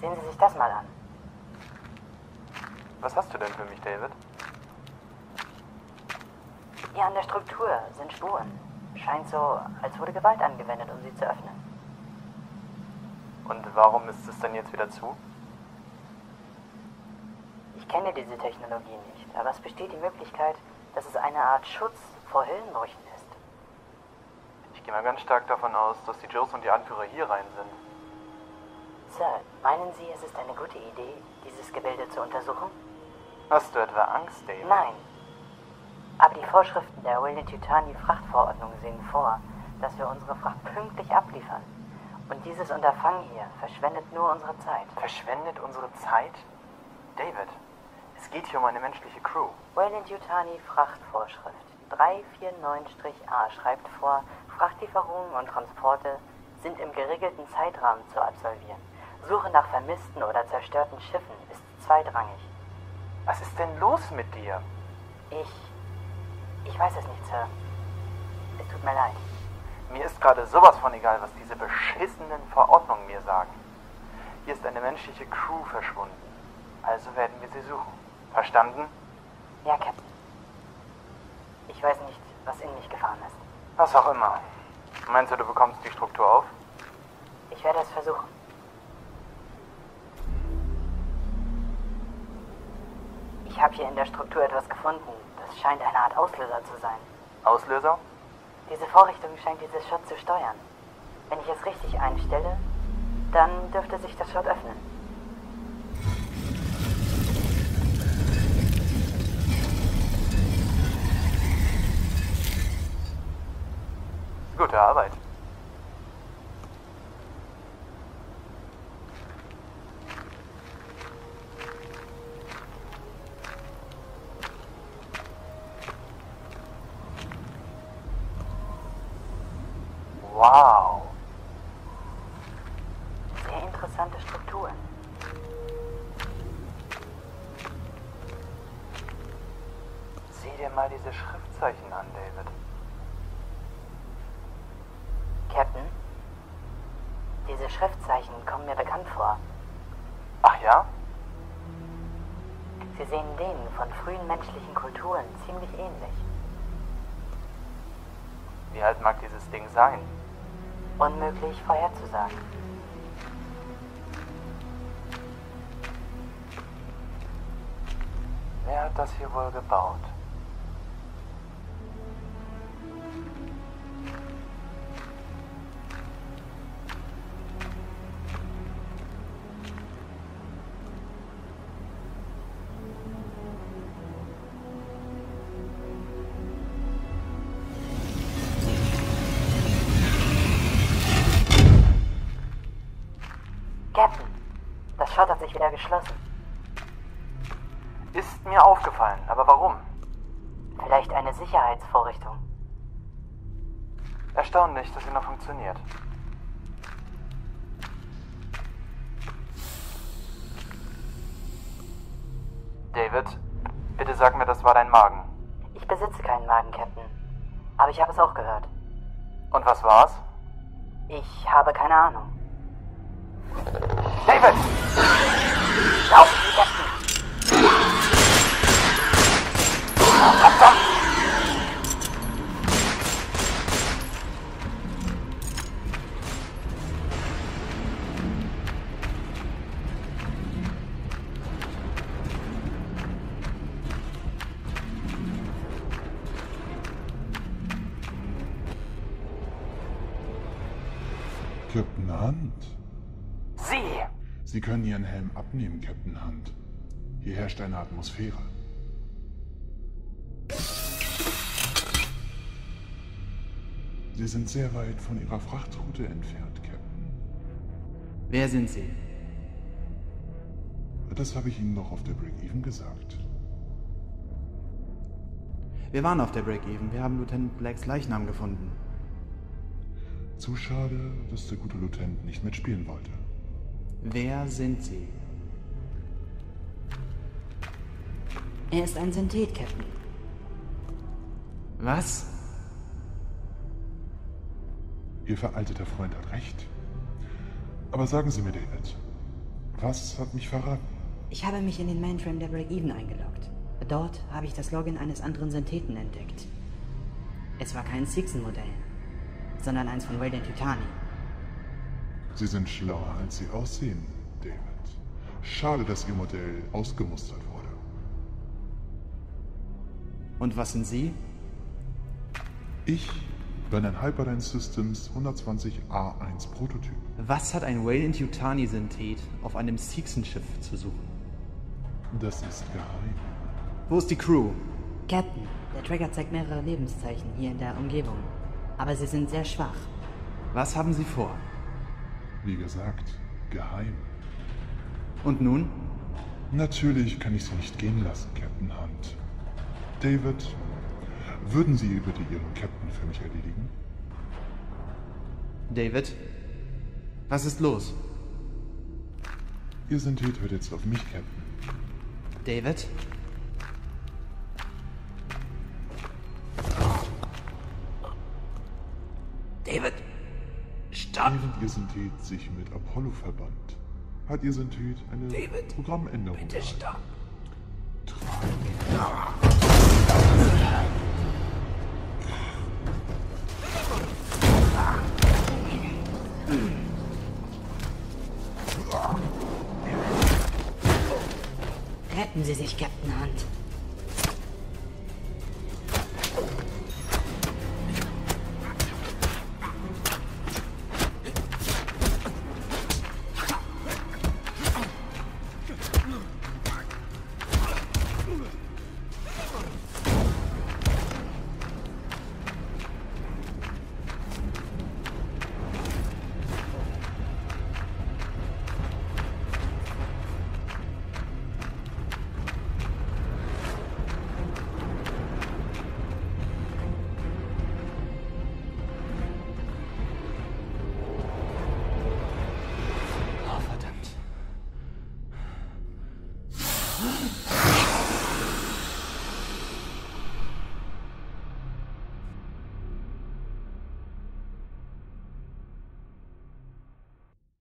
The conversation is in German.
Sehen Sie sich das mal an. Was hast du denn für mich, David? Hier an der Struktur sind Spuren. Scheint so, als wurde Gewalt angewendet, um sie zu öffnen. Und warum ist es denn jetzt wieder zu? Ich kenne diese Technologie nicht, aber es besteht die Möglichkeit, dass es eine Art Schutz vor Höllenbrüchen ist. Ich gehe mal ganz stark davon aus, dass die Joes und die Anführer hier rein sind. Sir, meinen Sie, es ist eine gute Idee, dieses Gebilde zu untersuchen? Hast du etwa Angst, David? Nein. Aber die Vorschriften der Willen-Tutani Frachtverordnung sehen vor, dass wir unsere Fracht pünktlich abliefern. Und dieses Unterfangen hier verschwendet nur unsere Zeit. Verschwendet unsere Zeit? David, es geht hier um eine menschliche Crew. Wayland-Yutani Frachtvorschrift 349-A schreibt vor, Frachtlieferungen und Transporte sind im geregelten Zeitrahmen zu absolvieren. Suche nach vermissten oder zerstörten Schiffen ist zweitrangig. Was ist denn los mit dir? Ich. Ich weiß es nicht, Sir. Es tut mir leid. Mir ist gerade sowas von egal, was diese beschissenen Verordnungen mir sagen. Hier ist eine menschliche Crew verschwunden. Also werden wir sie suchen. Verstanden? Ja, Captain. Ich weiß nicht, was in mich gefahren ist. Was auch immer. Meinst du, du bekommst die Struktur auf? Habe hier in der Struktur etwas gefunden. Das scheint eine Art Auslöser zu sein. Auslöser? Diese Vorrichtung scheint dieses Schott zu steuern. Wenn ich es richtig einstelle, dann dürfte sich das Schott öffnen. Gute Arbeit. Wow. Sehr interessante Strukturen. Sieh dir mal diese Schriftzeichen an, David. Captain, diese Schriftzeichen kommen mir bekannt vor. Ach ja? Sie sehen denen von frühen menschlichen Kulturen ziemlich ähnlich. Wie alt mag dieses Ding sein? Unmöglich vorherzusagen. Wer hat das hier wohl gebaut? Captain, das Schott hat sich wieder geschlossen. Ist mir aufgefallen, aber warum? Vielleicht eine Sicherheitsvorrichtung. Erstaunlich, dass sie noch funktioniert. David, bitte sag mir, das war dein Magen. Ich besitze keinen Magen, Captain. Aber ich habe es auch gehört. Und was war's? Ich habe keine Ahnung. David! Sie, Captain! Verdammt! Hunt. Sie! Sie können Ihren Helm abnehmen, Captain Hunt. Hier herrscht eine Atmosphäre. Sie sind sehr weit von Ihrer Frachtroute entfernt, Captain. Wer sind Sie? Das habe ich Ihnen doch auf der Break-Even gesagt. Wir waren auf der Break-Even. Wir haben Lieutenant Blacks Leichnam gefunden. Zu schade, dass der gute Lieutenant nicht mitspielen wollte. Wer sind Sie? Er ist ein Synthet, Captain. Was? Ihr veralteter Freund hat recht. Aber sagen Sie mir, David, Was hat mich verraten? Ich habe mich in den Mainframe der Break-Even eingeloggt. Dort habe ich das Login eines anderen Syntheten entdeckt. Es war kein Sixen-Modell, sondern eins von Wayland Yutani. Sie sind schlauer, als Sie aussehen, David. Schade, dass Ihr Modell ausgemustert wurde. Und was sind Sie? Ich bin ein Hyperdyne Systems 120A1 Prototyp. Was hat ein Wayland Yutani Synthet auf einem Seegson-Schiff zu suchen? Das ist geheim. Wo ist die Crew? Captain, der Tracker zeigt mehrere Lebenszeichen hier in der Umgebung. Aber sie sind sehr schwach. Was haben Sie vor? Wie gesagt, geheim. Und nun? Natürlich kann ich Sie nicht gehen lassen, Captain Hunt. David, würden Sie bitte Ihren Captain für mich erledigen? David? Was ist los? Ihr Synthet hört jetzt auf mich, Captain. David? David! Während Ihr Synthet sich mit Apollo verband, hat Ihr Synthet eine David, Programmänderung Bitte stopp! Retten Sie sich, Captain Hunt.